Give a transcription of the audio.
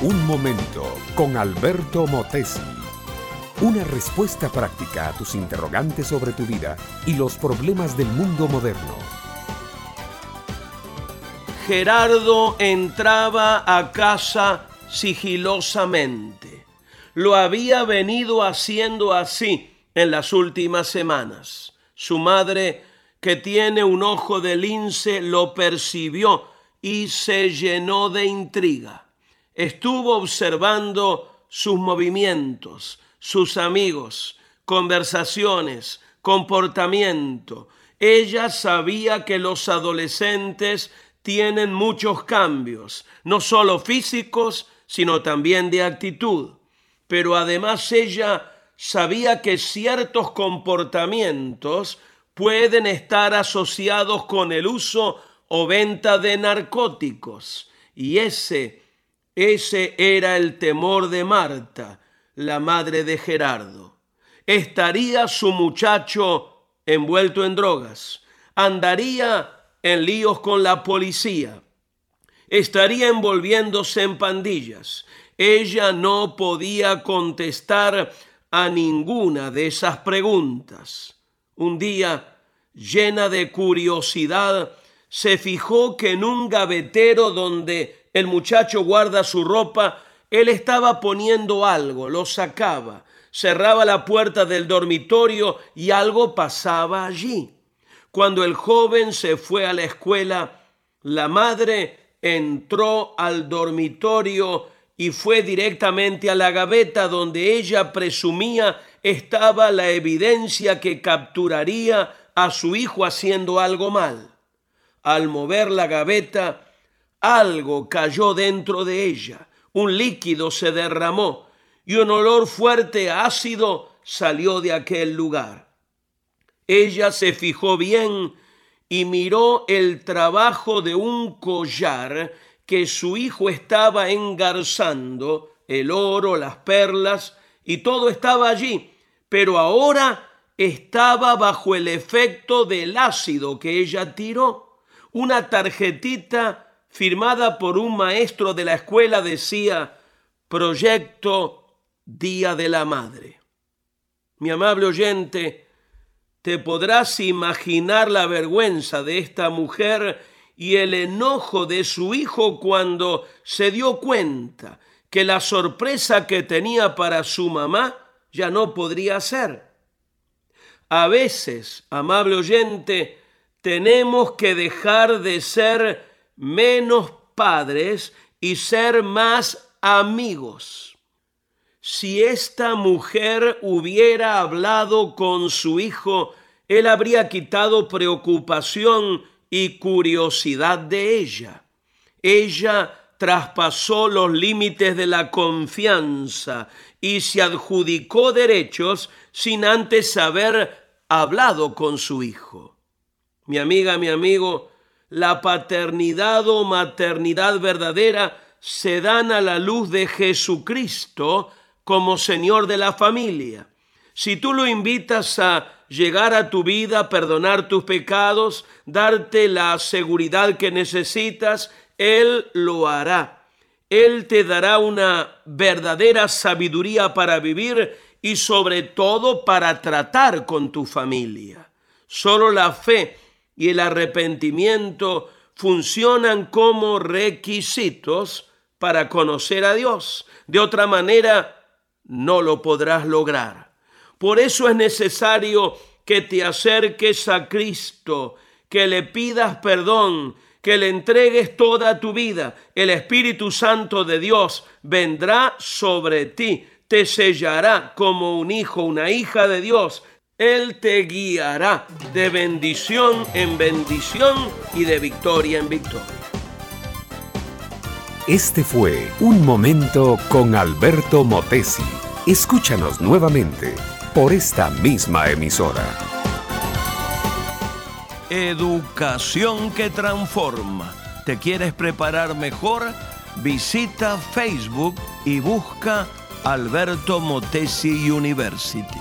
Un momento con Alberto Motesi. Una respuesta práctica a tus interrogantes sobre tu vida y los problemas del mundo moderno. Gerardo entraba a casa sigilosamente. Lo había venido haciendo así en las últimas semanas. Su madre, que tiene un ojo de lince, lo percibió y se llenó de intriga. Estuvo observando sus movimientos, sus amigos, conversaciones, comportamiento. Ella sabía que los adolescentes tienen muchos cambios, no solo físicos, sino también de actitud. Pero además ella sabía que ciertos comportamientos pueden estar asociados con el uso o venta de narcóticos. Y ese, ese era el temor de Marta, la madre de Gerardo. Estaría su muchacho envuelto en drogas, andaría en líos con la policía, estaría envolviéndose en pandillas. Ella no podía contestar a ninguna de esas preguntas. Un día, llena de curiosidad, se fijó que en un gavetero donde el muchacho guarda su ropa, él estaba poniendo algo, lo sacaba, cerraba la puerta del dormitorio y algo pasaba allí. Cuando el joven se fue a la escuela, la madre entró al dormitorio y fue directamente a la gaveta donde ella presumía estaba la evidencia que capturaría a su hijo haciendo algo mal. Al mover la gaveta, algo cayó dentro de ella, un líquido se derramó y un olor fuerte ácido salió de aquel lugar. Ella se fijó bien y miró el trabajo de un collar que su hijo estaba engarzando, el oro, las perlas, y todo estaba allí, pero ahora estaba bajo el efecto del ácido que ella tiró. Una tarjetita firmada por un maestro de la escuela decía, Proyecto Día de la Madre. Mi amable oyente, te podrás imaginar la vergüenza de esta mujer y el enojo de su hijo cuando se dio cuenta que la sorpresa que tenía para su mamá ya no podría ser. A veces, amable oyente, tenemos que dejar de ser menos padres y ser más amigos. Si esta mujer hubiera hablado con su hijo, él habría quitado preocupación y curiosidad de ella. Ella traspasó los límites de la confianza y se adjudicó derechos sin antes haber hablado con su hijo. Mi amiga, mi amigo, la paternidad o maternidad verdadera se dan a la luz de Jesucristo como Señor de la familia. Si tú lo invitas a llegar a tu vida, perdonar tus pecados, darte la seguridad que necesitas, Él lo hará. Él te dará una verdadera sabiduría para vivir y sobre todo para tratar con tu familia. Solo la fe y el arrepentimiento funcionan como requisitos para conocer a Dios. De otra manera, no lo podrás lograr. Por eso es necesario que te acerques a Cristo, que le pidas perdón, que le entregues toda tu vida. El Espíritu Santo de Dios vendrá sobre ti, te sellará como un hijo, una hija de Dios. Él te guiará de bendición en bendición y de victoria en victoria. Este fue Un Momento con Alberto Motesi. Escúchanos nuevamente por esta misma emisora. Educación que transforma. ¿Te quieres preparar mejor? Visita Facebook y busca Alberto Motesi University.